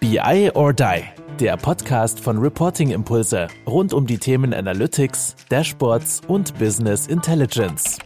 BI or Die, der Podcast von Reporting Impulse rund um die Themen Analytics, Dashboards und Business Intelligence.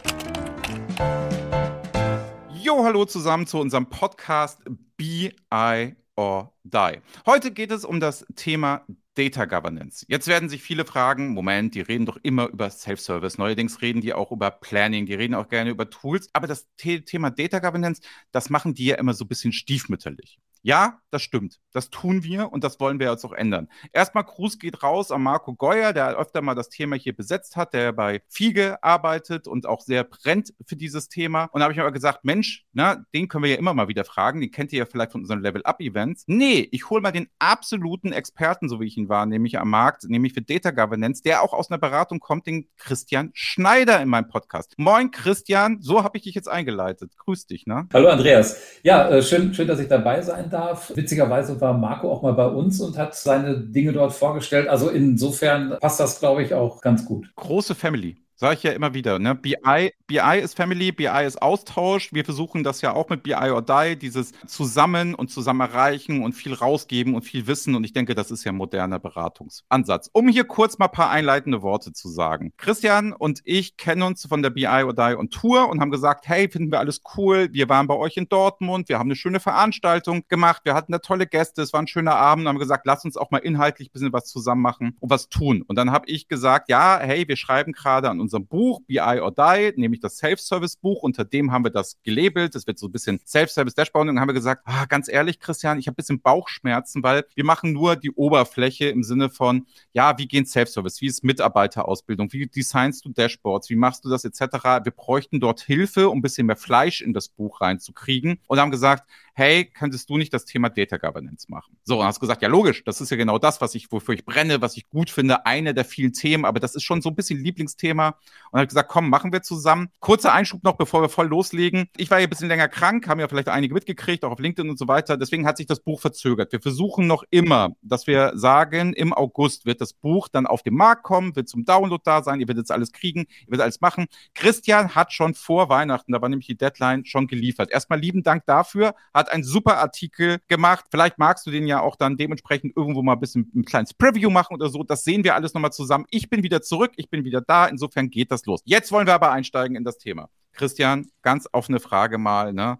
Jo, hallo zusammen zu unserem Podcast BI or Die. Heute geht es um das Thema Data Governance. Jetzt werden sich viele fragen, Moment, die reden doch immer über Self-Service. Neuerdings reden die auch über Planning, die reden auch gerne über Tools. Aber das Thema Data Governance, das machen die ja immer so ein bisschen stiefmütterlich. Ja, das stimmt. Das tun wir und das wollen wir jetzt auch ändern. Erstmal Gruß geht raus an Marco Geuer, der öfter mal das Thema hier besetzt hat, der bei Fiege arbeitet und auch sehr brennt für dieses Thema. Und da habe ich aber gesagt, Mensch, na, den können wir ja immer mal wieder fragen. Den kennt ihr ja vielleicht von unseren Level-Up-Events. Nee, ich hole mal den absoluten Experten, so wie ich ihn war, nämlich am Markt, nämlich für Data Governance, der auch aus einer Beratung kommt, den Christian Schneider in meinem Podcast. Moin Christian, so habe ich dich jetzt eingeleitet. Grüß dich, ne? Hallo Andreas. Ja, äh, schön, schön, dass ich dabei sein darf darf. Witzigerweise war Marco auch mal bei uns und hat seine Dinge dort vorgestellt. Also insofern passt das, glaube ich, auch ganz gut. Große Family. Sage ich ja immer wieder, ne? BI, BI ist Family, BI ist Austausch. Wir versuchen das ja auch mit BI or Die, dieses Zusammen und zusammen erreichen und viel rausgeben und viel wissen. Und ich denke, das ist ja ein moderner Beratungsansatz. Um hier kurz mal ein paar einleitende Worte zu sagen. Christian und ich kennen uns von der BI or Die und Tour und haben gesagt, hey, finden wir alles cool. Wir waren bei euch in Dortmund, wir haben eine schöne Veranstaltung gemacht, wir hatten da tolle Gäste, es war ein schöner Abend und haben gesagt, lass uns auch mal inhaltlich ein bisschen was zusammen machen und was tun. Und dann habe ich gesagt, ja, hey, wir schreiben gerade an unserem Buch BI or Die, nämlich das Self-Service-Buch. Unter dem haben wir das gelabelt. Das wird so ein bisschen Self-Service-Dashboard. Und haben wir gesagt, ah, ganz ehrlich, Christian, ich habe ein bisschen Bauchschmerzen, weil wir machen nur die Oberfläche im Sinne von, ja, wie gehen Self-Service? Wie ist Mitarbeiterausbildung? Wie designst du Dashboards? Wie machst du das etc.? Wir bräuchten dort Hilfe, um ein bisschen mehr Fleisch in das Buch reinzukriegen. Und haben gesagt, hey, könntest du nicht das Thema Data Governance machen? So, und hast gesagt, ja, logisch, das ist ja genau das, was ich, wofür ich brenne, was ich gut finde, eine der vielen Themen, aber das ist schon so ein bisschen Lieblingsthema. Und habe gesagt, komm, machen wir zusammen. Kurzer Einschub noch, bevor wir voll loslegen. Ich war ja ein bisschen länger krank, haben ja vielleicht einige mitgekriegt, auch auf LinkedIn und so weiter. Deswegen hat sich das Buch verzögert. Wir versuchen noch immer, dass wir sagen, im August wird das Buch dann auf den Markt kommen, wird zum Download da sein, ihr werdet jetzt alles kriegen, ihr werdet alles machen. Christian hat schon vor Weihnachten, da war nämlich die Deadline, schon geliefert. Erstmal lieben Dank dafür, hat einen super Artikel gemacht. Vielleicht magst du den ja auch dann dementsprechend irgendwo mal ein bisschen ein kleines Preview machen oder so. Das sehen wir alles nochmal zusammen. Ich bin wieder zurück, ich bin wieder da. Insofern geht das los. Jetzt wollen wir aber einsteigen in das Thema. Christian, ganz offene Frage mal, ne?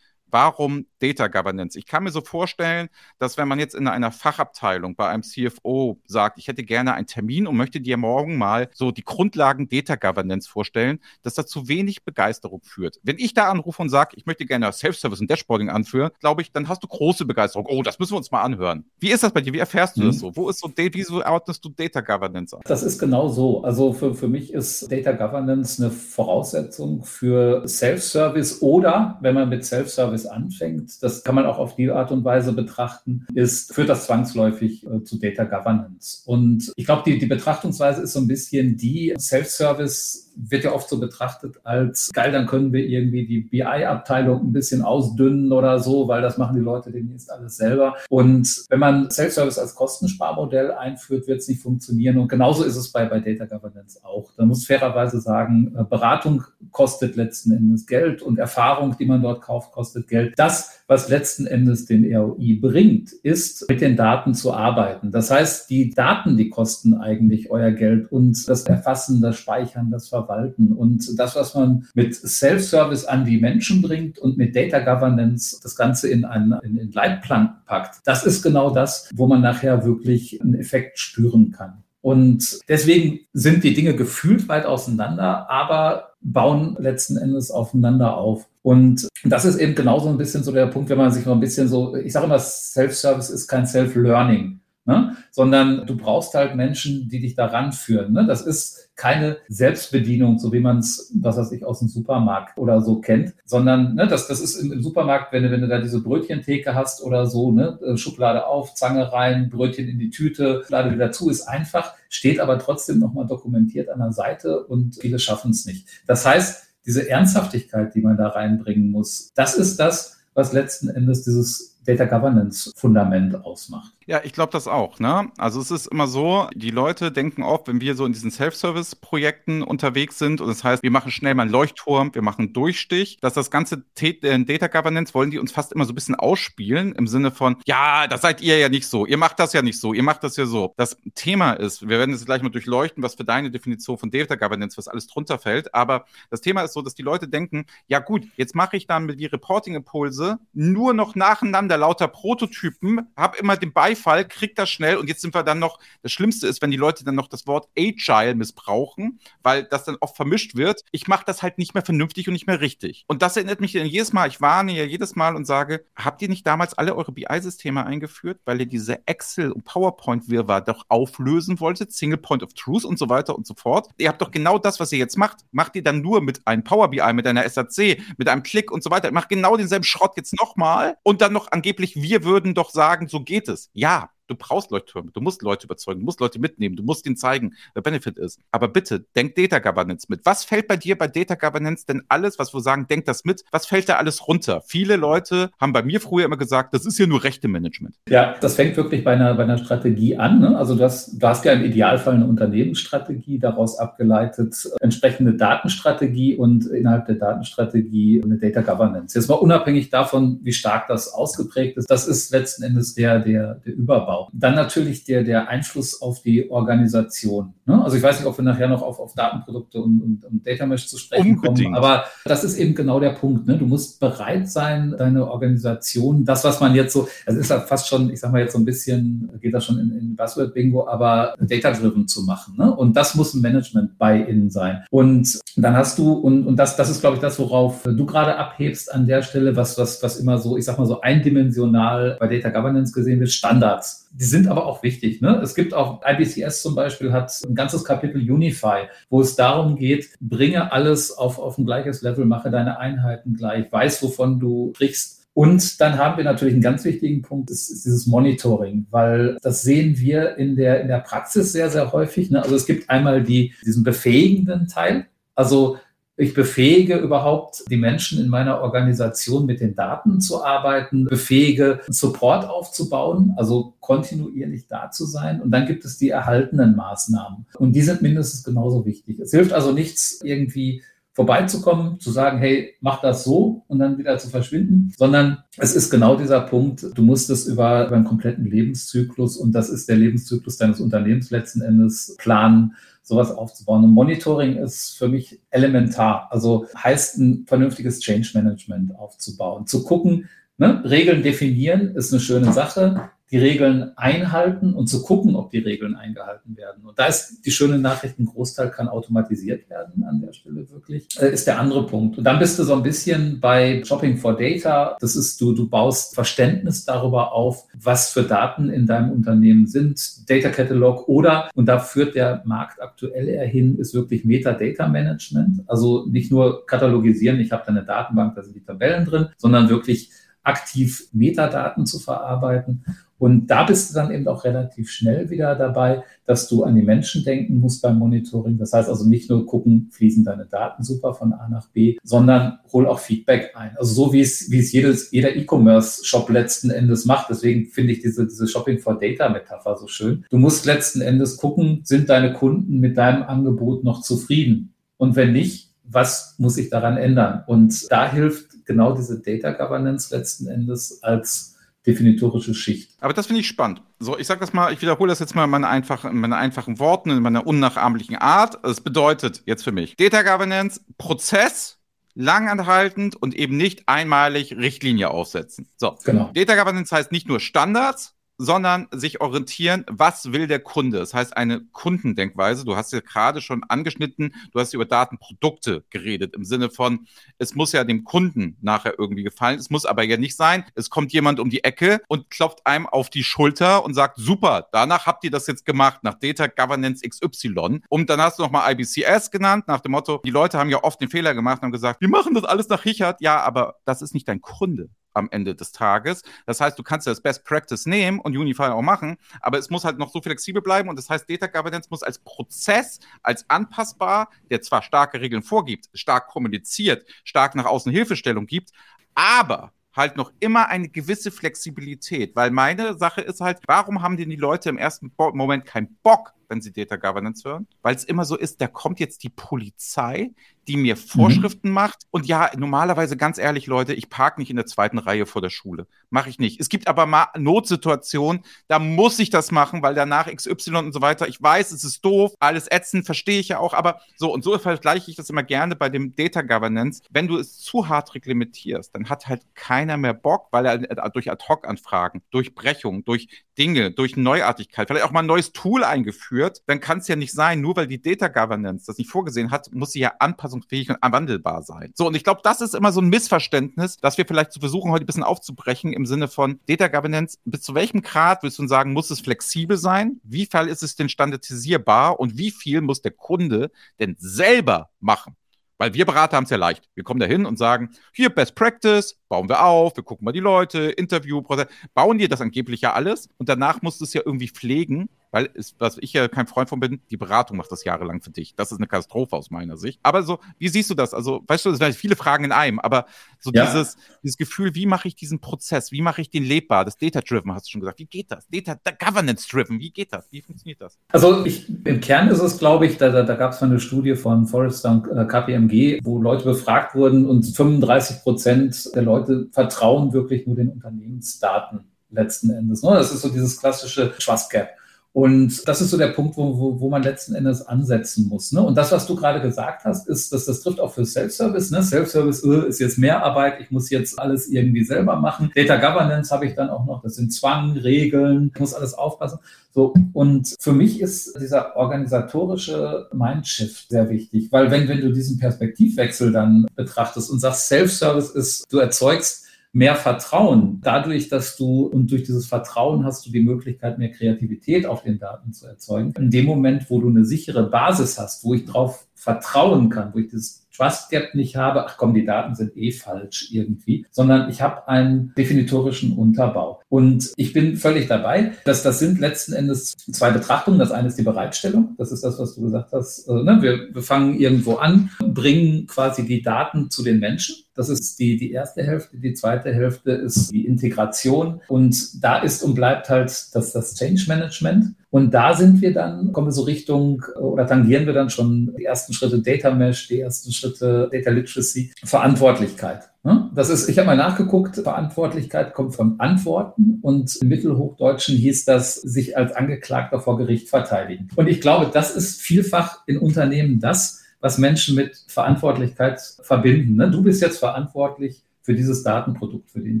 Warum Data Governance? Ich kann mir so vorstellen, dass wenn man jetzt in einer Fachabteilung bei einem CFO sagt, ich hätte gerne einen Termin und möchte dir morgen mal so die Grundlagen Data Governance vorstellen, dass das zu wenig Begeisterung führt. Wenn ich da anrufe und sage, ich möchte gerne Self-Service und Dashboarding anführen, glaube ich, dann hast du große Begeisterung. Oh, das müssen wir uns mal anhören. Wie ist das bei dir? Wie erfährst du hm. das so? Wo ist so, wie so ordnest du Data Governance an? Das ist genau so. Also für, für mich ist Data Governance eine Voraussetzung für Self-Service oder, wenn man mit Self-Service Service anfängt, das kann man auch auf die Art und Weise betrachten, ist, führt das zwangsläufig äh, zu Data Governance. Und ich glaube, die, die Betrachtungsweise ist so ein bisschen die, Self-Service wird ja oft so betrachtet als geil, dann können wir irgendwie die BI-Abteilung ein bisschen ausdünnen oder so, weil das machen die Leute demnächst alles selber. Und wenn man Self-Service als Kostensparmodell einführt, wird es nicht funktionieren. Und genauso ist es bei, bei Data Governance auch. Da muss fairerweise sagen, äh, Beratung kostet letzten Endes Geld und Erfahrung, die man dort kauft, kostet Geld. Das, was letzten Endes den ROI bringt, ist, mit den Daten zu arbeiten. Das heißt, die Daten, die kosten eigentlich euer Geld und das Erfassen, das Speichern, das Verwalten, verwalten. Und das, was man mit Self-Service an die Menschen bringt und mit Data Governance das Ganze in einen, in, in Leitplanken packt, das ist genau das, wo man nachher wirklich einen Effekt spüren kann. Und deswegen sind die Dinge gefühlt weit auseinander, aber bauen letzten Endes aufeinander auf. Und das ist eben genauso ein bisschen so der Punkt, wenn man sich mal ein bisschen so, ich sage immer, Self-Service ist kein Self-Learning. Ne? sondern du brauchst halt Menschen, die dich daran führen. Ne? Das ist keine Selbstbedienung, so wie man es, was weiß ich, aus dem Supermarkt oder so kennt, sondern ne, das, das ist im, im, Supermarkt, wenn du, wenn du da diese Brötchentheke hast oder so, ne, äh, Schublade auf, Zange rein, Brötchen in die Tüte, Schublade wieder zu, ist einfach, steht aber trotzdem nochmal dokumentiert an der Seite und viele schaffen es nicht. Das heißt, diese Ernsthaftigkeit, die man da reinbringen muss, das ist das, was letzten Endes dieses Data Governance Fundament ausmacht. Ja, ich glaube das auch. Ne? Also es ist immer so, die Leute denken oft, wenn wir so in diesen Self-Service-Projekten unterwegs sind und das heißt, wir machen schnell mal einen Leuchtturm, wir machen einen Durchstich, dass das ganze äh, Data Governance wollen die uns fast immer so ein bisschen ausspielen im Sinne von, ja, das seid ihr ja nicht so, ihr macht das ja nicht so, ihr macht das ja so. Das Thema ist, wir werden es gleich mal durchleuchten, was für deine Definition von Data Governance, was alles drunter fällt, aber das Thema ist so, dass die Leute denken, ja gut, jetzt mache ich dann die Reporting-Impulse nur noch nacheinander lauter Prototypen, habe immer den Beispiel Beifall, kriegt das schnell und jetzt sind wir dann noch, das Schlimmste ist, wenn die Leute dann noch das Wort Agile missbrauchen, weil das dann oft vermischt wird. Ich mache das halt nicht mehr vernünftig und nicht mehr richtig. Und das erinnert mich dann jedes Mal, ich warne ja jedes Mal und sage, habt ihr nicht damals alle eure BI-Systeme eingeführt, weil ihr diese Excel- und PowerPoint-Wirrwarr doch auflösen wolltet, Single Point of Truth und so weiter und so fort. Ihr habt doch genau das, was ihr jetzt macht, macht ihr dann nur mit einem Power BI, mit einer SAC, mit einem Klick und so weiter. Macht genau denselben Schrott jetzt nochmal und dann noch angeblich, wir würden doch sagen, so geht es. Ja, ja, du brauchst Leuchttürme, du musst Leute überzeugen, du musst Leute mitnehmen, du musst ihnen zeigen, wer Benefit ist. Aber bitte, denk Data Governance mit. Was fällt bei dir bei Data Governance denn alles, was wir sagen, denk das mit? Was fällt da alles runter? Viele Leute haben bei mir früher immer gesagt, das ist ja nur Rechte-Management. Ja, das fängt wirklich bei einer, bei einer Strategie an. Ne? Also du hast, du hast ja im Idealfall eine Unternehmensstrategie, daraus abgeleitet entsprechende Datenstrategie und innerhalb der Datenstrategie eine Data Governance. Jetzt mal unabhängig davon, wie stark das ausgeprägt ist, das ist letzten Endes der, der, der Überbau Aufbau. Dann natürlich der, der Einfluss auf die Organisation. Ne? Also ich weiß nicht, ob wir nachher noch auf, auf Datenprodukte und, und, und Data Mesh zu sprechen Unbedingt. kommen, aber das ist eben genau der Punkt. Ne? Du musst bereit sein, deine Organisation, das, was man jetzt so, es ist ja fast schon, ich sag mal jetzt so ein bisschen, geht das schon in, in Buzzword-Bingo, aber data-driven zu machen. Ne? Und das muss ein Management bei Ihnen sein. Und dann hast du, und, und das, das ist, glaube ich, das, worauf du gerade abhebst an der Stelle, was, was, was immer so, ich sag mal so eindimensional bei Data Governance gesehen wird, Standards. Die sind aber auch wichtig. Ne? Es gibt auch, IBCS zum Beispiel hat ein ganzes Kapitel Unify, wo es darum geht, bringe alles auf, auf ein gleiches Level, mache deine Einheiten gleich, weiß, wovon du sprichst. Und dann haben wir natürlich einen ganz wichtigen Punkt, das ist dieses Monitoring, weil das sehen wir in der, in der Praxis sehr, sehr häufig. Ne? Also es gibt einmal die, diesen befähigenden Teil, also ich befähige überhaupt die Menschen in meiner Organisation mit den Daten zu arbeiten, befähige Support aufzubauen, also kontinuierlich da zu sein. Und dann gibt es die erhaltenen Maßnahmen. Und die sind mindestens genauso wichtig. Es hilft also nichts, irgendwie vorbeizukommen, zu sagen, hey, mach das so und dann wieder zu verschwinden, sondern es ist genau dieser Punkt, du musst es über, über einen kompletten Lebenszyklus und das ist der Lebenszyklus deines Unternehmens letzten Endes planen sowas aufzubauen. Und Monitoring ist für mich elementar. Also heißt ein vernünftiges Change Management aufzubauen. Zu gucken, ne, Regeln definieren ist eine schöne Sache die Regeln einhalten und zu gucken, ob die Regeln eingehalten werden. Und da ist die schöne Nachricht, ein Großteil kann automatisiert werden an der Stelle wirklich, äh, ist der andere Punkt. Und dann bist du so ein bisschen bei Shopping for Data. Das ist, du, du baust Verständnis darüber auf, was für Daten in deinem Unternehmen sind, Data Catalog oder, und da führt der Markt aktuell eher hin, ist wirklich Metadata Management. Also nicht nur katalogisieren, ich habe da eine Datenbank, da sind die Tabellen drin, sondern wirklich aktiv Metadaten zu verarbeiten. Und da bist du dann eben auch relativ schnell wieder dabei, dass du an die Menschen denken musst beim Monitoring. Das heißt also nicht nur gucken, fließen deine Daten super von A nach B, sondern hol auch Feedback ein. Also so wie es, wie es jedes, jeder E-Commerce-Shop letzten Endes macht. Deswegen finde ich diese, diese Shopping for Data-Metapher so schön. Du musst letzten Endes gucken, sind deine Kunden mit deinem Angebot noch zufrieden? Und wenn nicht, was muss ich daran ändern? Und da hilft genau diese Data Governance letzten Endes als definitorische Schicht. Aber das finde ich spannend. So, ich sage das mal, ich wiederhole das jetzt mal in meinen einfachen, meine einfachen Worten, in meiner unnachahmlichen Art. Das bedeutet jetzt für mich Data Governance, Prozess, langanhaltend und eben nicht einmalig Richtlinie aufsetzen. So, genau. Data Governance heißt nicht nur Standards, sondern sich orientieren, was will der Kunde. Das heißt, eine Kundendenkweise. Du hast ja gerade schon angeschnitten, du hast über Datenprodukte geredet, im Sinne von, es muss ja dem Kunden nachher irgendwie gefallen. Es muss aber ja nicht sein, es kommt jemand um die Ecke und klopft einem auf die Schulter und sagt, super, danach habt ihr das jetzt gemacht, nach Data Governance XY. Und dann hast du nochmal IBCS genannt, nach dem Motto, die Leute haben ja oft den Fehler gemacht und haben gesagt, wir machen das alles nach Richard. Ja, aber das ist nicht dein Kunde am Ende des Tages. Das heißt, du kannst das Best Practice nehmen und Unify auch machen, aber es muss halt noch so flexibel bleiben und das heißt, Data Governance muss als Prozess, als anpassbar, der zwar starke Regeln vorgibt, stark kommuniziert, stark nach außen Hilfestellung gibt, aber halt noch immer eine gewisse Flexibilität, weil meine Sache ist halt, warum haben denn die Leute im ersten Moment keinen Bock, wenn sie Data Governance hören? Weil es immer so ist, da kommt jetzt die Polizei, die mir Vorschriften mhm. macht. Und ja, normalerweise, ganz ehrlich, Leute, ich parke nicht in der zweiten Reihe vor der Schule. Mache ich nicht. Es gibt aber mal Notsituationen, da muss ich das machen, weil danach XY und so weiter. Ich weiß, es ist doof, alles ätzend, verstehe ich ja auch. Aber so und so vergleiche ich das immer gerne bei dem Data Governance. Wenn du es zu hart reglementierst, dann hat halt keiner mehr Bock, weil er äh, durch Ad-Hoc-Anfragen, durch Brechung, durch Dinge, durch Neuartigkeit, vielleicht auch mal ein neues Tool eingeführt, dann kann es ja nicht sein, nur weil die Data Governance das nicht vorgesehen hat, muss sie ja anpassungsfähig und wandelbar sein. So, und ich glaube, das ist immer so ein Missverständnis, dass wir vielleicht zu versuchen, heute ein bisschen aufzubrechen im Sinne von Data Governance. Bis zu welchem Grad willst du sagen, muss es flexibel sein? Wie viel ist es denn standardisierbar und wie viel muss der Kunde denn selber machen? Weil wir Berater haben es ja leicht. Wir kommen da hin und sagen, hier Best Practice, bauen wir auf, wir gucken mal die Leute, Interviewprozess, bauen dir das angeblich ja alles und danach musst du es ja irgendwie pflegen weil es, was ich ja kein Freund von bin, die Beratung macht das jahrelang für dich. Das ist eine Katastrophe aus meiner Sicht. Aber so, wie siehst du das? Also, weißt du, es sind viele Fragen in einem, aber so ja. dieses, dieses Gefühl, wie mache ich diesen Prozess? Wie mache ich den lebbar? Das Data-Driven hast du schon gesagt. Wie geht das? Data, Governance-Driven, wie geht das? Wie funktioniert das? Also, ich, im Kern ist es, glaube ich, da, da, da gab es eine Studie von Forrester und äh, KPMG, wo Leute befragt wurden und 35 Prozent der Leute vertrauen wirklich nur den Unternehmensdaten letzten Endes. Ne? Das ist so dieses klassische Trust Gap. Und das ist so der Punkt, wo, wo, wo man letzten Endes ansetzen muss. Ne? Und das, was du gerade gesagt hast, ist, dass das trifft auch für Self-Service. Ne? Self-Service uh, ist jetzt mehr Arbeit, ich muss jetzt alles irgendwie selber machen. Data Governance habe ich dann auch noch, das sind Zwang, Regeln, ich muss alles aufpassen. So, und für mich ist dieser organisatorische Mindshift sehr wichtig, weil wenn, wenn du diesen Perspektivwechsel dann betrachtest und sagst, Self-Service ist, du erzeugst mehr Vertrauen. Dadurch, dass du und durch dieses Vertrauen hast du die Möglichkeit, mehr Kreativität auf den Daten zu erzeugen. In dem Moment, wo du eine sichere Basis hast, wo ich drauf vertrauen kann, wo ich dieses Trust Gap nicht habe, ach komm, die Daten sind eh falsch irgendwie, sondern ich habe einen definitorischen Unterbau. Und ich bin völlig dabei, dass das sind letzten Endes zwei Betrachtungen. Das eine ist die Bereitstellung. Das ist das, was du gesagt hast. Also, ne, wir, wir fangen irgendwo an, bringen quasi die Daten zu den Menschen. Das ist die, die erste Hälfte. Die zweite Hälfte ist die Integration. Und da ist und bleibt halt das, das Change Management. Und da sind wir dann, kommen wir so Richtung oder tangieren wir dann schon die ersten Schritte Data Mesh, die ersten Schritte Data Literacy, Verantwortlichkeit. Das ist, ich habe mal nachgeguckt, Verantwortlichkeit kommt von Antworten und im Mittelhochdeutschen hieß das, sich als Angeklagter vor Gericht verteidigen. Und ich glaube, das ist vielfach in Unternehmen das, was Menschen mit Verantwortlichkeit verbinden. Ne? Du bist jetzt verantwortlich für dieses Datenprodukt, für den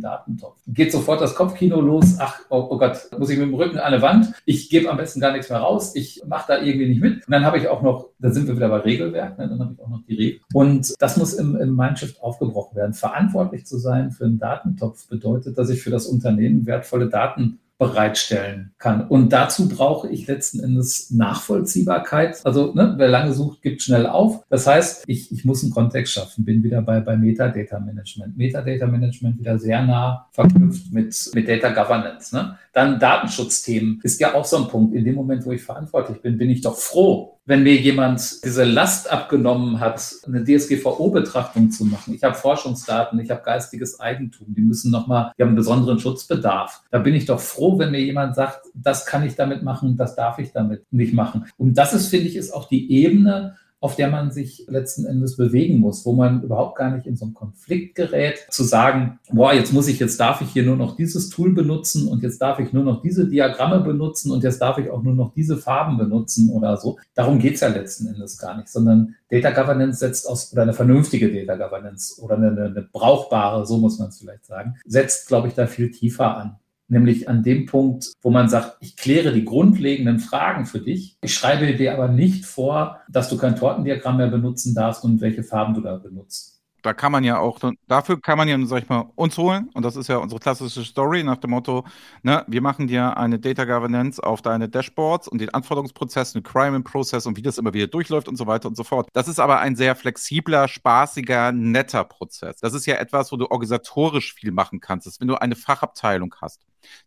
Datentopf. Geht sofort das Kopfkino los. Ach, oh, oh Gott, muss ich mit dem Rücken an eine Wand. Ich gebe am besten gar nichts mehr raus. Ich mache da irgendwie nicht mit. Und dann habe ich auch noch, da sind wir wieder bei Regelwerk, ne? dann habe ich auch noch die Regel. Und das muss im, im Mindshift aufgebrochen werden. Verantwortlich zu sein für einen Datentopf bedeutet, dass ich für das Unternehmen wertvolle Daten bereitstellen kann. Und dazu brauche ich letzten Endes Nachvollziehbarkeit. Also ne, wer lange sucht, gibt schnell auf. Das heißt, ich, ich muss einen Kontext schaffen. Bin wieder bei, bei Metadata Management. Metadata Management wieder sehr nah verknüpft mit, mit Data Governance. Ne? Dann Datenschutzthemen ist ja auch so ein Punkt. In dem Moment, wo ich verantwortlich bin, bin ich doch froh, wenn mir jemand diese Last abgenommen hat, eine DSGVO-Betrachtung zu machen. Ich habe Forschungsdaten, ich habe geistiges Eigentum, die müssen nochmal, die haben einen besonderen Schutzbedarf. Da bin ich doch froh, wenn mir jemand sagt, das kann ich damit machen, das darf ich damit nicht machen. Und das ist, finde ich, ist auch die Ebene, auf der man sich letzten Endes bewegen muss, wo man überhaupt gar nicht in so einen Konflikt gerät, zu sagen, boah, jetzt muss ich, jetzt darf ich hier nur noch dieses Tool benutzen und jetzt darf ich nur noch diese Diagramme benutzen und jetzt darf ich auch nur noch diese Farben benutzen oder so. Darum geht es ja letzten Endes gar nicht, sondern Data Governance setzt aus, oder eine vernünftige Data Governance oder eine, eine brauchbare, so muss man es vielleicht sagen, setzt, glaube ich, da viel tiefer an nämlich an dem Punkt, wo man sagt, ich kläre die grundlegenden Fragen für dich. Ich schreibe dir aber nicht vor, dass du kein Tortendiagramm mehr benutzen darfst und welche Farben du da benutzt da kann man ja auch, dafür kann man ja, sag ich mal, uns holen. Und das ist ja unsere klassische Story nach dem Motto, ne, wir machen dir eine Data Governance auf deine Dashboards und den Anforderungsprozess, einen Crime Process und wie das immer wieder durchläuft und so weiter und so fort. Das ist aber ein sehr flexibler, spaßiger, netter Prozess. Das ist ja etwas, wo du organisatorisch viel machen kannst. Das wenn du eine Fachabteilung hast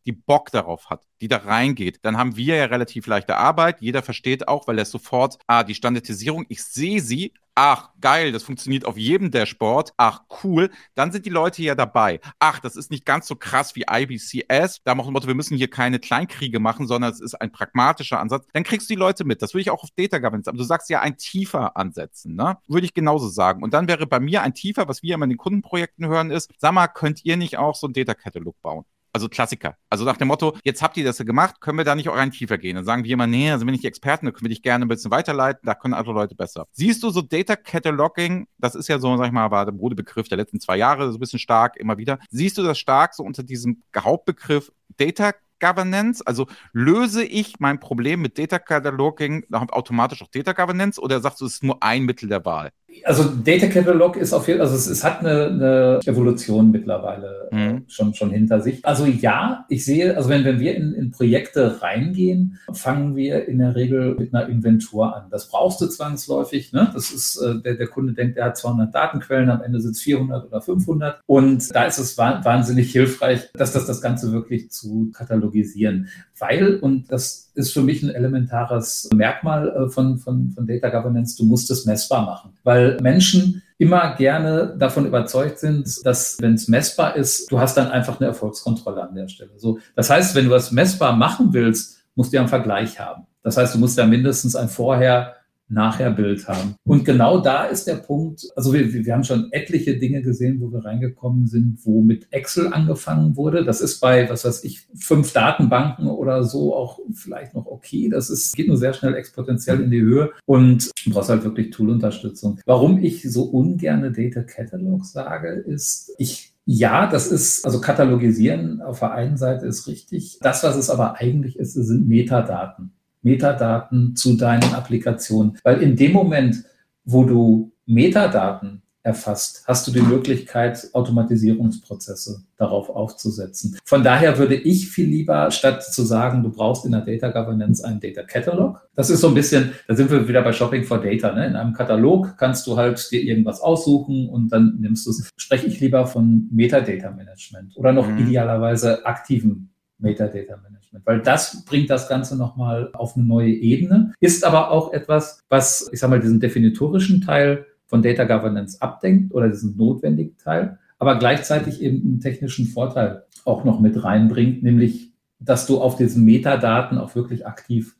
die Bock darauf hat, die da reingeht, dann haben wir ja relativ leichte Arbeit. Jeder versteht auch, weil er sofort, ah, die Standardisierung, ich sehe sie, ach, geil, das funktioniert auf jedem Dashboard, ach, cool, dann sind die Leute ja dabei. Ach, das ist nicht ganz so krass wie IBCS, da machen wir wir müssen hier keine Kleinkriege machen, sondern es ist ein pragmatischer Ansatz. Dann kriegst du die Leute mit. Das würde ich auch auf Data Governance, aber du sagst ja ein tiefer ansetzen, ne? Würde ich genauso sagen. Und dann wäre bei mir ein tiefer, was wir immer in den Kundenprojekten hören, ist, sag mal, könnt ihr nicht auch so ein Data Catalog bauen? Also Klassiker. Also nach dem Motto, jetzt habt ihr das gemacht, können wir da nicht auch rein tiefer gehen? Dann sagen wir immer, nee, also bin ich Experten, da können wir dich gerne ein bisschen weiterleiten, da können andere Leute besser. Siehst du so Data Cataloging, das ist ja so, sag ich mal, war der Modebegriff der letzten zwei Jahre, so ein bisschen stark, immer wieder. Siehst du das stark so unter diesem Hauptbegriff Data Governance? Also löse ich mein Problem mit Data Cataloging automatisch auch Data Governance oder sagst du, es ist nur ein Mittel der Wahl? Also Data Catalog ist auf jeden Fall, also es, es hat eine, eine, Evolution mittlerweile mhm. schon, schon hinter sich. Also ja, ich sehe, also wenn, wenn wir in, in Projekte reingehen, fangen wir in der Regel mit einer Inventur an. Das brauchst du zwangsläufig. Ne? Das ist, äh, der, der Kunde denkt, er hat 200 Datenquellen, am Ende sind es 400 oder 500. Und da ist es wahnsinnig hilfreich, dass das das Ganze wirklich zu katalogisieren. Weil, und das ist für mich ein elementares Merkmal äh, von, von, von Data Governance, du musst es messbar machen. Weil Menschen immer gerne davon überzeugt sind, dass wenn es messbar ist, du hast dann einfach eine Erfolgskontrolle an der Stelle. So, das heißt, wenn du was messbar machen willst, musst du ja einen Vergleich haben. Das heißt, du musst ja mindestens ein Vorher Nachher-Bild haben. Und genau da ist der Punkt, also wir, wir haben schon etliche Dinge gesehen, wo wir reingekommen sind, wo mit Excel angefangen wurde. Das ist bei, was weiß ich, fünf Datenbanken oder so auch vielleicht noch okay. Das ist, geht nur sehr schnell exponentiell in die Höhe und du brauchst halt wirklich Tool-Unterstützung. Warum ich so ungerne Data Catalog sage, ist, ich ja, das ist, also katalogisieren auf der einen Seite ist richtig. Das, was es aber eigentlich ist, sind Metadaten. Metadaten zu deinen Applikationen. Weil in dem Moment, wo du Metadaten erfasst, hast du die Möglichkeit, Automatisierungsprozesse darauf aufzusetzen. Von daher würde ich viel lieber, statt zu sagen, du brauchst in der Data Governance einen Data Catalog, das ist so ein bisschen, da sind wir wieder bei Shopping for Data. Ne? In einem Katalog kannst du halt dir irgendwas aussuchen und dann nimmst du es. Spreche ich lieber von Metadata Management oder noch mhm. idealerweise aktiven Metadata Management, weil das bringt das Ganze nochmal auf eine neue Ebene, ist aber auch etwas, was, ich sag mal, diesen definitorischen Teil von Data Governance abdenkt oder diesen notwendigen Teil, aber gleichzeitig eben einen technischen Vorteil auch noch mit reinbringt, nämlich, dass du auf diesen Metadaten auch wirklich aktiv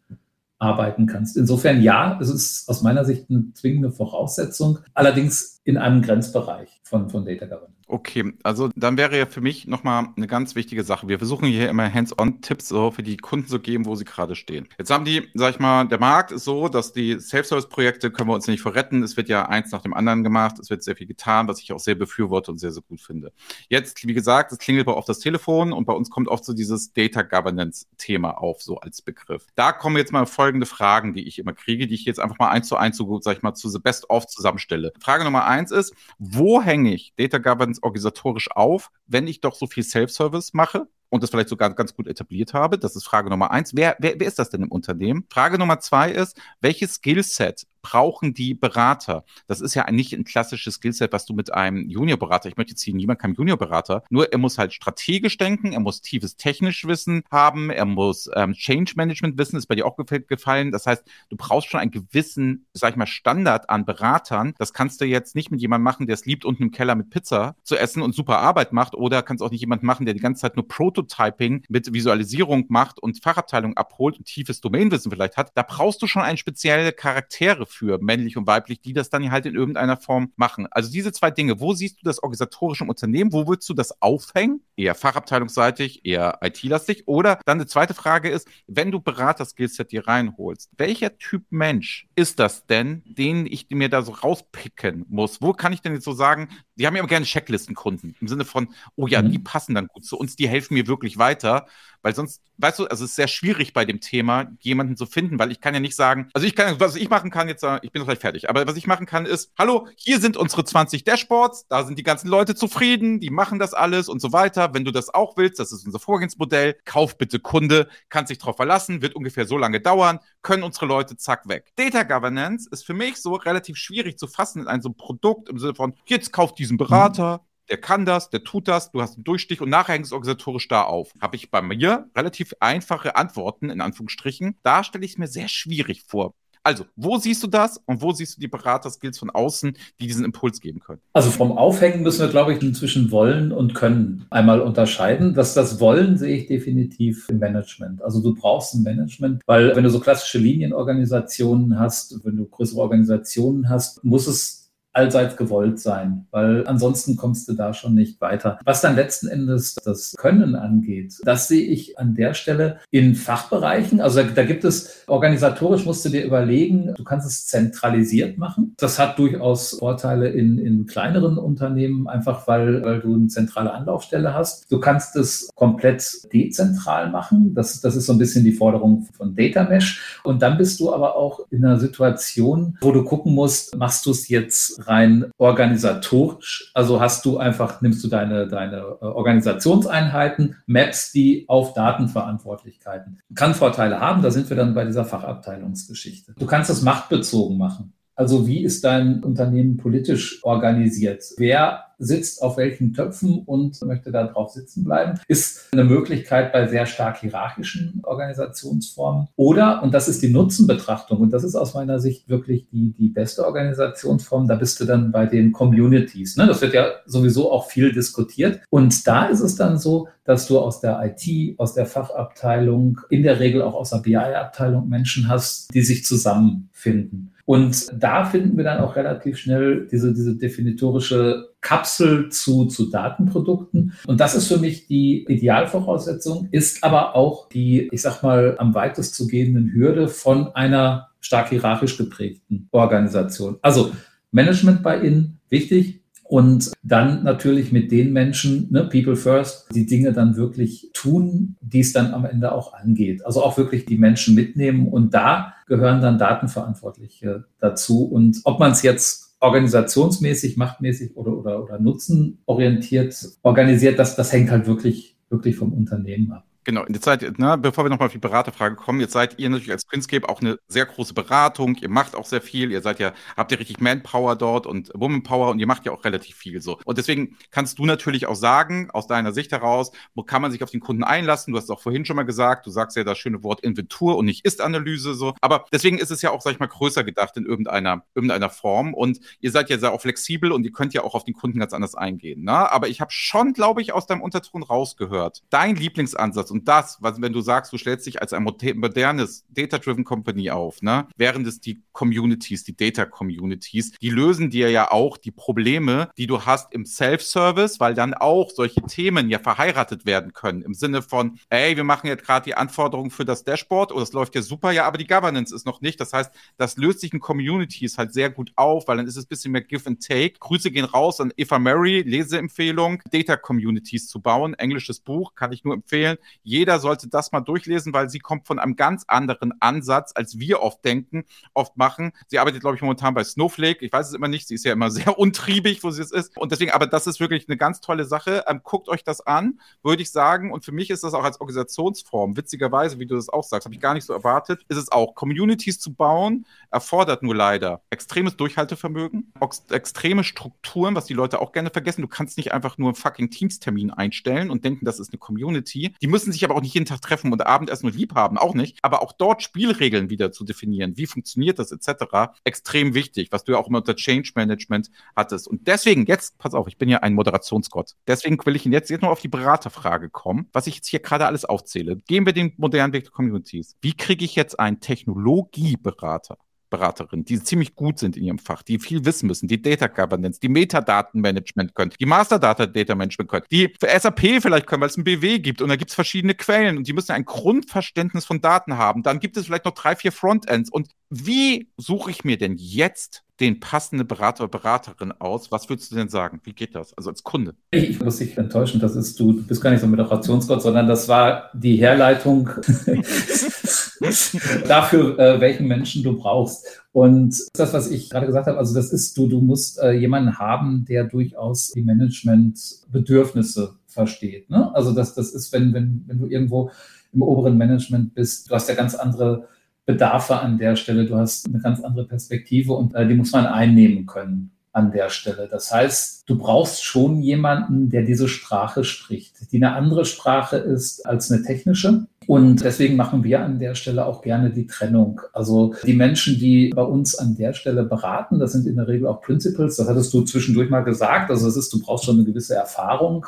arbeiten kannst. Insofern ja, es ist aus meiner Sicht eine zwingende Voraussetzung, allerdings in einem Grenzbereich von, von Data Governance. Okay, also dann wäre ja für mich nochmal eine ganz wichtige Sache. Wir versuchen hier immer Hands-on-Tipps so für die Kunden zu geben, wo sie gerade stehen. Jetzt haben die, sag ich mal, der Markt ist so, dass die Self-Service-Projekte können wir uns nicht verretten. Es wird ja eins nach dem anderen gemacht. Es wird sehr viel getan, was ich auch sehr befürworte und sehr, sehr gut finde. Jetzt, wie gesagt, es klingelt bei oft das Telefon und bei uns kommt oft so dieses Data Governance-Thema auf, so als Begriff. Da kommen jetzt mal folgende Fragen, die ich immer kriege, die ich jetzt einfach mal eins zu eins so gut, sag ich mal, zu The Best of zusammenstelle. Frage Nummer eins ist, wo hänge ich Data Governance ganz organisatorisch auf, wenn ich doch so viel Self-Service mache und das vielleicht sogar ganz gut etabliert habe? Das ist Frage Nummer eins. Wer, wer, wer ist das denn im Unternehmen? Frage Nummer zwei ist, welches Skillset brauchen die Berater? Das ist ja nicht ein klassisches Skillset, was du mit einem Juniorberater, ich möchte jetzt hier niemand kein Juniorberater, nur er muss halt strategisch denken, er muss tiefes technisch Wissen haben, er muss ähm, Change Management wissen, ist bei dir auch gefallen. Das heißt, du brauchst schon einen gewissen, sag ich mal, Standard an Beratern. Das kannst du jetzt nicht mit jemandem machen, der es liebt, unten im Keller mit Pizza zu essen und super Arbeit macht, oder kannst auch nicht jemand machen, der die ganze Zeit nur Prototyping mit Visualisierung macht und Fachabteilung abholt und tiefes Domainwissen vielleicht hat. Da brauchst du schon ein spezielle Charaktere für männlich und weiblich, die das dann halt in irgendeiner Form machen. Also diese zwei Dinge, wo siehst du das organisatorische im Unternehmen? Wo willst du das aufhängen? Eher fachabteilungsseitig, eher IT-lastig? Oder dann eine zweite Frage ist, wenn du Berater-Skillset dir reinholst, welcher Typ Mensch ist das denn, den ich mir da so rauspicken muss? Wo kann ich denn jetzt so sagen, die haben ja immer gerne Checklistenkunden im Sinne von, oh ja, mhm. die passen dann gut zu uns, die helfen mir wirklich weiter. Weil sonst, weißt du, also es ist sehr schwierig bei dem Thema, jemanden zu finden, weil ich kann ja nicht sagen, also ich kann, was ich machen kann jetzt, äh, ich bin gleich fertig, aber was ich machen kann ist, hallo, hier sind unsere 20 Dashboards, da sind die ganzen Leute zufrieden, die machen das alles und so weiter. Wenn du das auch willst, das ist unser Vorgehensmodell, kauf bitte Kunde, kannst dich drauf verlassen, wird ungefähr so lange dauern, können unsere Leute zack weg. Data Governance ist für mich so relativ schwierig zu fassen in einem so Produkt im Sinne von, jetzt kauft diesen Berater, der kann das, der tut das, du hast einen Durchstich und nachher hängt es organisatorisch da auf. Habe ich bei mir relativ einfache Antworten, in Anführungsstrichen. Da stelle ich es mir sehr schwierig vor. Also, wo siehst du das und wo siehst du die Beraterskills von außen, die diesen Impuls geben können? Also vom Aufhängen müssen wir, glaube ich, zwischen Wollen und Können einmal unterscheiden. Dass das Wollen sehe ich definitiv im Management. Also du brauchst ein Management, weil wenn du so klassische Linienorganisationen hast, wenn du größere Organisationen hast, muss es allseits gewollt sein, weil ansonsten kommst du da schon nicht weiter. Was dann letzten Endes das Können angeht, das sehe ich an der Stelle in Fachbereichen. Also da, gibt es organisatorisch musst du dir überlegen, du kannst es zentralisiert machen. Das hat durchaus Vorteile in, in kleineren Unternehmen, einfach weil, weil du eine zentrale Anlaufstelle hast. Du kannst es komplett dezentral machen. Das, das ist so ein bisschen die Forderung von Data Mesh. Und dann bist du aber auch in einer Situation, wo du gucken musst, machst du es jetzt rein organisatorisch. Also hast du einfach, nimmst du deine, deine äh, Organisationseinheiten, maps die auf Datenverantwortlichkeiten. Kann Vorteile haben, da sind wir dann bei dieser Fachabteilungsgeschichte. Du kannst es machtbezogen machen. Also wie ist dein Unternehmen politisch organisiert? Wer sitzt auf welchen Töpfen und möchte da drauf sitzen bleiben, ist eine Möglichkeit bei sehr stark hierarchischen Organisationsformen. Oder, und das ist die Nutzenbetrachtung, und das ist aus meiner Sicht wirklich die, die beste Organisationsform, da bist du dann bei den Communities. Ne? Das wird ja sowieso auch viel diskutiert. Und da ist es dann so, dass du aus der IT, aus der Fachabteilung, in der Regel auch aus der BI-Abteilung Menschen hast, die sich zusammenfinden. Und da finden wir dann auch relativ schnell diese, diese definitorische Kapsel zu, zu Datenprodukten. Und das ist für mich die Idealvoraussetzung, ist aber auch die, ich sag mal, am weitest zu gehenden Hürde von einer stark hierarchisch geprägten Organisation. Also Management bei Ihnen, wichtig, und dann natürlich mit den Menschen, ne, People First, die Dinge dann wirklich tun, die es dann am Ende auch angeht. Also auch wirklich die Menschen mitnehmen. Und da gehören dann Datenverantwortliche dazu. Und ob man es jetzt organisationsmäßig, machtmäßig oder, oder, oder nutzenorientiert organisiert, das, das hängt halt wirklich, wirklich vom Unternehmen ab. Genau, in der Zeit, ne, bevor wir nochmal auf die Beraterfrage kommen, jetzt seid ihr natürlich als Printscape auch eine sehr große Beratung, ihr macht auch sehr viel, ihr seid ja, habt ja richtig Manpower dort und Womanpower und ihr macht ja auch relativ viel so. Und deswegen kannst du natürlich auch sagen, aus deiner Sicht heraus, wo kann man sich auf den Kunden einlassen? Du hast es auch vorhin schon mal gesagt, du sagst ja das schöne Wort Inventur und nicht Ist-Analyse so. Aber deswegen ist es ja auch, sag ich mal, größer gedacht in irgendeiner, irgendeiner Form. Und ihr seid ja sehr auch flexibel und ihr könnt ja auch auf den Kunden ganz anders eingehen. Ne? Aber ich habe schon, glaube ich, aus deinem Unterton rausgehört, dein Lieblingsansatz und das, was, wenn du sagst, du stellst dich als ein modernes Data-Driven Company auf, ne, während es die Communities, die Data-Communities, die lösen dir ja auch die Probleme, die du hast im Self-Service, weil dann auch solche Themen ja verheiratet werden können. Im Sinne von, ey, wir machen jetzt gerade die Anforderungen für das Dashboard oder oh, es läuft ja super, ja, aber die Governance ist noch nicht. Das heißt, das löst sich in Communities halt sehr gut auf, weil dann ist es ein bisschen mehr Give and Take. Grüße gehen raus an Eva Mary, Leseempfehlung, Data Communities zu bauen. Englisches Buch, kann ich nur empfehlen. Jeder sollte das mal durchlesen, weil sie kommt von einem ganz anderen Ansatz, als wir oft denken, oft machen. Sie arbeitet, glaube ich, momentan bei Snowflake. Ich weiß es immer nicht. Sie ist ja immer sehr untriebig, wo sie es ist. Und deswegen, aber das ist wirklich eine ganz tolle Sache. Ähm, guckt euch das an, würde ich sagen. Und für mich ist das auch als Organisationsform, witzigerweise, wie du das auch sagst, habe ich gar nicht so erwartet, ist es auch, Communities zu bauen, erfordert nur leider extremes Durchhaltevermögen, extreme Strukturen, was die Leute auch gerne vergessen. Du kannst nicht einfach nur einen fucking Teamstermin einstellen und denken, das ist eine Community. Die müssen sich sich aber auch nicht jeden Tag treffen und Abendessen und lieb haben, auch nicht. Aber auch dort Spielregeln wieder zu definieren, wie funktioniert das etc., extrem wichtig, was du ja auch immer unter Change Management hattest. Und deswegen, jetzt, pass auf, ich bin ja ein Moderationsgott. Deswegen will ich jetzt, jetzt noch auf die Beraterfrage kommen, was ich jetzt hier gerade alles aufzähle. Gehen wir den modernen Weg der Communities. Wie kriege ich jetzt einen Technologieberater? Beraterinnen, die ziemlich gut sind in ihrem Fach, die viel wissen müssen, die Data Governance, die Metadatenmanagement können, die Masterdata Data Management können, die für SAP vielleicht können, weil es ein BW gibt und da gibt es verschiedene Quellen und die müssen ein Grundverständnis von Daten haben. Dann gibt es vielleicht noch drei, vier Frontends. Und wie suche ich mir denn jetzt den passenden Berater oder Beraterin aus? Was würdest du denn sagen? Wie geht das? Also als Kunde. Ich muss dich enttäuschen, das ist du, du bist gar nicht so ein Moderationsgott, sondern das war die Herleitung dafür, äh, welchen Menschen du brauchst. Und das, was ich gerade gesagt habe, also das ist, du, du musst äh, jemanden haben, der durchaus die Managementbedürfnisse versteht. Ne? Also das, das ist, wenn, wenn, wenn du irgendwo im oberen Management bist, du hast ja ganz andere Bedarfe an der Stelle, du hast eine ganz andere Perspektive und äh, die muss man einnehmen können. An der Stelle. Das heißt, du brauchst schon jemanden, der diese Sprache spricht, die eine andere Sprache ist als eine technische. Und deswegen machen wir an der Stelle auch gerne die Trennung. Also die Menschen, die bei uns an der Stelle beraten, das sind in der Regel auch Principals. Das hattest du zwischendurch mal gesagt. Also es ist, du brauchst schon eine gewisse Erfahrung,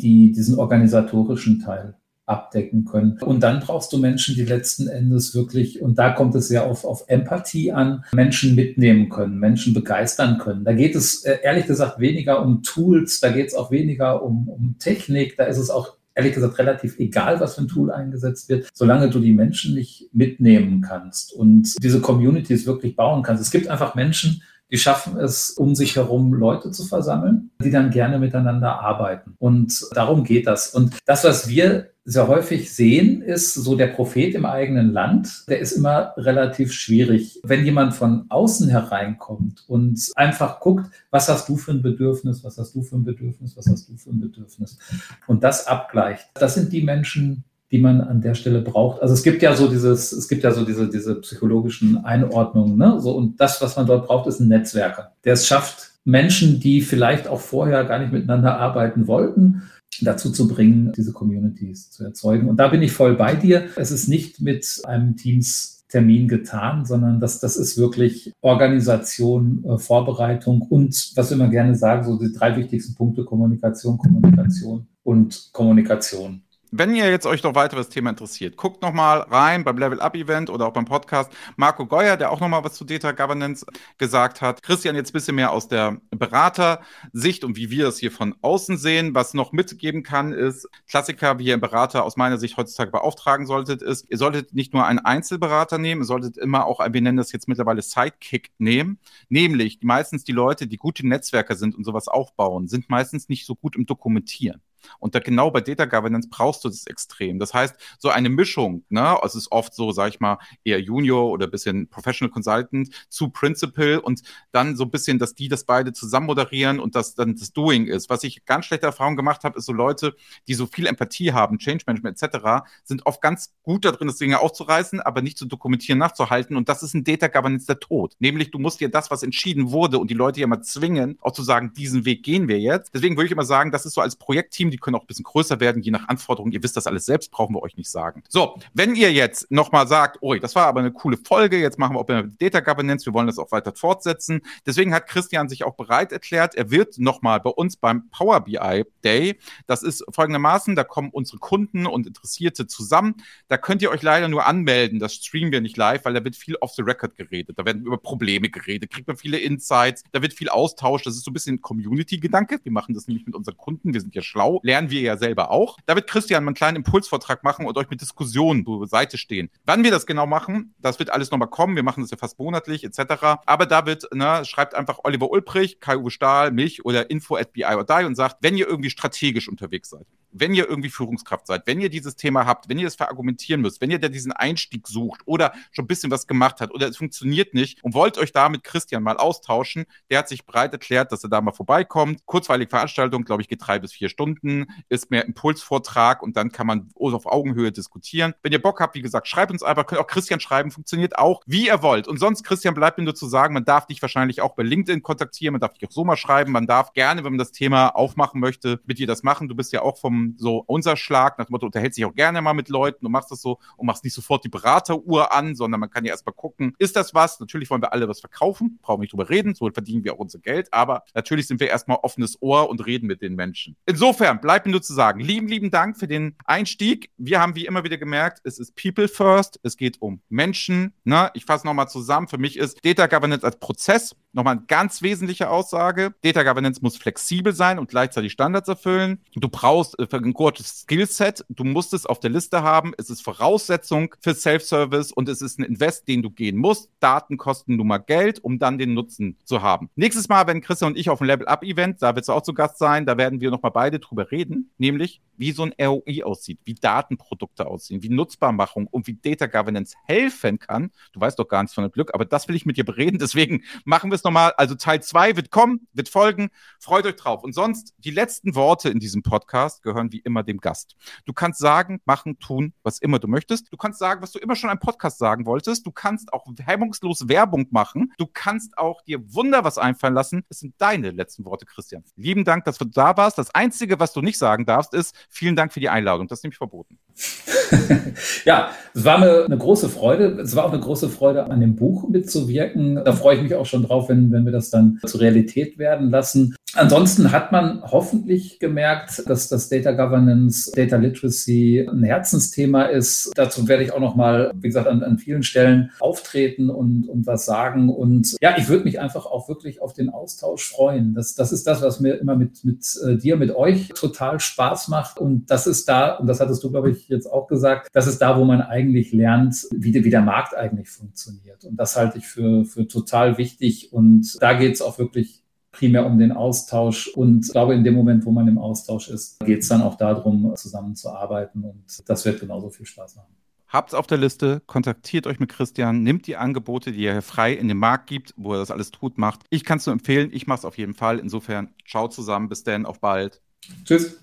die diesen organisatorischen Teil abdecken können. Und dann brauchst du Menschen, die letzten Endes wirklich, und da kommt es ja auf, auf Empathie an, Menschen mitnehmen können, Menschen begeistern können. Da geht es äh, ehrlich gesagt weniger um Tools, da geht es auch weniger um, um Technik, da ist es auch ehrlich gesagt relativ egal, was für ein Tool eingesetzt wird, solange du die Menschen nicht mitnehmen kannst und diese Communities wirklich bauen kannst. Es gibt einfach Menschen, die schaffen es, um sich herum Leute zu versammeln, die dann gerne miteinander arbeiten. Und darum geht das. Und das, was wir sehr häufig sehen, ist so der Prophet im eigenen Land, der ist immer relativ schwierig. Wenn jemand von außen hereinkommt und einfach guckt, was hast du für ein Bedürfnis, was hast du für ein Bedürfnis, was hast du für ein Bedürfnis und das abgleicht, das sind die Menschen, die man an der Stelle braucht. Also es gibt ja so dieses, es gibt ja so diese, diese psychologischen Einordnungen, ne? So, und das, was man dort braucht, ist ein Netzwerker, der es schafft, Menschen, die vielleicht auch vorher gar nicht miteinander arbeiten wollten, dazu zu bringen, diese Communities zu erzeugen. Und da bin ich voll bei dir. Es ist nicht mit einem Teams Termin getan, sondern das, das ist wirklich Organisation, äh, Vorbereitung und was wir immer gerne sagen, so die drei wichtigsten Punkte, Kommunikation, Kommunikation und Kommunikation wenn ihr jetzt euch noch weiter das Thema interessiert, guckt noch mal rein beim Level Up Event oder auch beim Podcast. Marco Geuer, der auch noch mal was zu Data Governance gesagt hat. Christian jetzt ein bisschen mehr aus der Beratersicht und wie wir das hier von außen sehen. Was noch mitgeben kann, ist Klassiker, wie ihr einen Berater aus meiner Sicht heutzutage beauftragen solltet, ist, ihr solltet nicht nur einen Einzelberater nehmen, ihr solltet immer auch, wir nennen das jetzt mittlerweile Sidekick nehmen. Nämlich meistens die Leute, die gute Netzwerker sind und sowas aufbauen, sind meistens nicht so gut im Dokumentieren. Und da genau bei Data Governance brauchst du das extrem. Das heißt, so eine Mischung, ne, es ist oft so, sag ich mal, eher Junior oder bisschen Professional Consultant zu Principal und dann so ein bisschen, dass die das beide zusammen moderieren und das dann das Doing ist. Was ich ganz schlechte Erfahrung gemacht habe, ist so Leute, die so viel Empathie haben, Change Management etc., sind oft ganz gut da drin, das Dinge aufzureißen, aber nicht zu dokumentieren, nachzuhalten. Und das ist ein Data Governance der Tod. Nämlich, du musst dir das, was entschieden wurde und die Leute ja mal zwingen, auch zu sagen, diesen Weg gehen wir jetzt. Deswegen würde ich immer sagen, das ist so als Projektteam die können auch ein bisschen größer werden, je nach Anforderungen. Ihr wisst das alles selbst, brauchen wir euch nicht sagen. So, wenn ihr jetzt nochmal sagt, oh, das war aber eine coole Folge, jetzt machen wir auch bei Data Governance, wir wollen das auch weiter fortsetzen. Deswegen hat Christian sich auch bereit erklärt, er wird nochmal bei uns beim Power BI Day, das ist folgendermaßen, da kommen unsere Kunden und Interessierte zusammen. Da könnt ihr euch leider nur anmelden, das streamen wir nicht live, weil da wird viel off the record geredet, da werden über Probleme geredet, kriegt man viele Insights, da wird viel Austausch, das ist so ein bisschen Community-Gedanke. Wir machen das nämlich mit unseren Kunden, wir sind ja schlau, lernen wir ja selber auch. Da wird Christian einen kleinen Impulsvortrag machen und euch mit Diskussionen zur Seite stehen. Wann wir das genau machen, das wird alles nochmal kommen. Wir machen das ja fast monatlich etc. Aber da wird, ne, schreibt einfach Oliver Ulbrich, Kai-Uwe Stahl, mich oder info at BI or die und sagt, wenn ihr irgendwie strategisch unterwegs seid wenn ihr irgendwie Führungskraft seid, wenn ihr dieses Thema habt, wenn ihr es verargumentieren müsst, wenn ihr da diesen Einstieg sucht oder schon ein bisschen was gemacht hat oder es funktioniert nicht und wollt euch da mit Christian mal austauschen, der hat sich bereit erklärt, dass er da mal vorbeikommt. Kurzweilige Veranstaltung, glaube ich, geht drei bis vier Stunden, ist mehr Impulsvortrag und dann kann man auf Augenhöhe diskutieren. Wenn ihr Bock habt, wie gesagt, schreibt uns einfach, könnt auch Christian schreiben, funktioniert auch, wie ihr wollt. Und sonst, Christian, bleibt mir nur zu sagen, man darf dich wahrscheinlich auch bei LinkedIn kontaktieren, man darf dich auch so mal schreiben, man darf gerne, wenn man das Thema aufmachen möchte, mit dir das machen. Du bist ja auch vom so unser Schlag, nach dem Motto, unterhält sich auch gerne mal mit Leuten, du machst das so und machst nicht sofort die Berateruhr an, sondern man kann ja erstmal gucken, ist das was? Natürlich wollen wir alle was verkaufen, brauchen wir nicht drüber reden, so verdienen wir auch unser Geld, aber natürlich sind wir erstmal offenes Ohr und reden mit den Menschen. Insofern bleibt mir nur zu sagen, lieben, lieben Dank für den Einstieg. Wir haben wie immer wieder gemerkt, es ist People First, es geht um Menschen. Ne? Ich fasse nochmal zusammen, für mich ist Data Governance als Prozess Nochmal eine ganz wesentliche Aussage. Data Governance muss flexibel sein und gleichzeitig Standards erfüllen. Du brauchst äh, ein gutes Skillset. Du musst es auf der Liste haben. Es ist Voraussetzung für Self-Service und es ist ein Invest, den du gehen musst. Daten kosten nun mal Geld, um dann den Nutzen zu haben. Nächstes Mal, wenn Christian und ich auf dem Level Up Event, da wird es auch zu Gast sein, da werden wir nochmal beide drüber reden, nämlich wie so ein ROI aussieht, wie Datenprodukte aussehen, wie Nutzbarmachung und wie Data Governance helfen kann. Du weißt doch gar nichts von dem Glück, aber das will ich mit dir bereden. Deswegen machen wir es das nochmal. Also Teil 2 wird kommen, wird folgen. Freut euch drauf. Und sonst, die letzten Worte in diesem Podcast gehören wie immer dem Gast. Du kannst sagen, machen, tun, was immer du möchtest. Du kannst sagen, was du immer schon im Podcast sagen wolltest. Du kannst auch hemmungslos Werbung machen. Du kannst auch dir Wunder was einfallen lassen. Es sind deine letzten Worte, Christian. Lieben Dank, dass du da warst. Das Einzige, was du nicht sagen darfst, ist vielen Dank für die Einladung. Das ist nämlich verboten. ja, es war mir eine große Freude. Es war auch eine große Freude, an dem Buch mitzuwirken. Da freue ich mich auch schon drauf, wenn, wenn wir das dann zur Realität werden lassen. Ansonsten hat man hoffentlich gemerkt, dass das Data Governance, Data Literacy ein Herzensthema ist. Dazu werde ich auch noch mal, wie gesagt, an, an vielen Stellen auftreten und, und was sagen. Und ja, ich würde mich einfach auch wirklich auf den Austausch freuen. Das, das ist das, was mir immer mit, mit äh, dir, mit euch total Spaß macht. Und das ist da, und das hattest du, glaube ich, jetzt auch gesagt, das ist da, wo man eigentlich lernt, wie, wie der Markt eigentlich funktioniert. Und das halte ich für, für total wichtig. Und da geht es auch wirklich primär um den Austausch. Und ich glaube, in dem Moment, wo man im Austausch ist, geht es dann auch darum, zusammenzuarbeiten. Und das wird genauso viel Spaß machen. Habt's auf der Liste, kontaktiert euch mit Christian, nimmt die Angebote, die er frei in den Markt gibt, wo er das alles tut, macht. Ich kann es nur empfehlen, ich mache es auf jeden Fall. Insofern, ciao zusammen, bis dann, auf bald. Tschüss.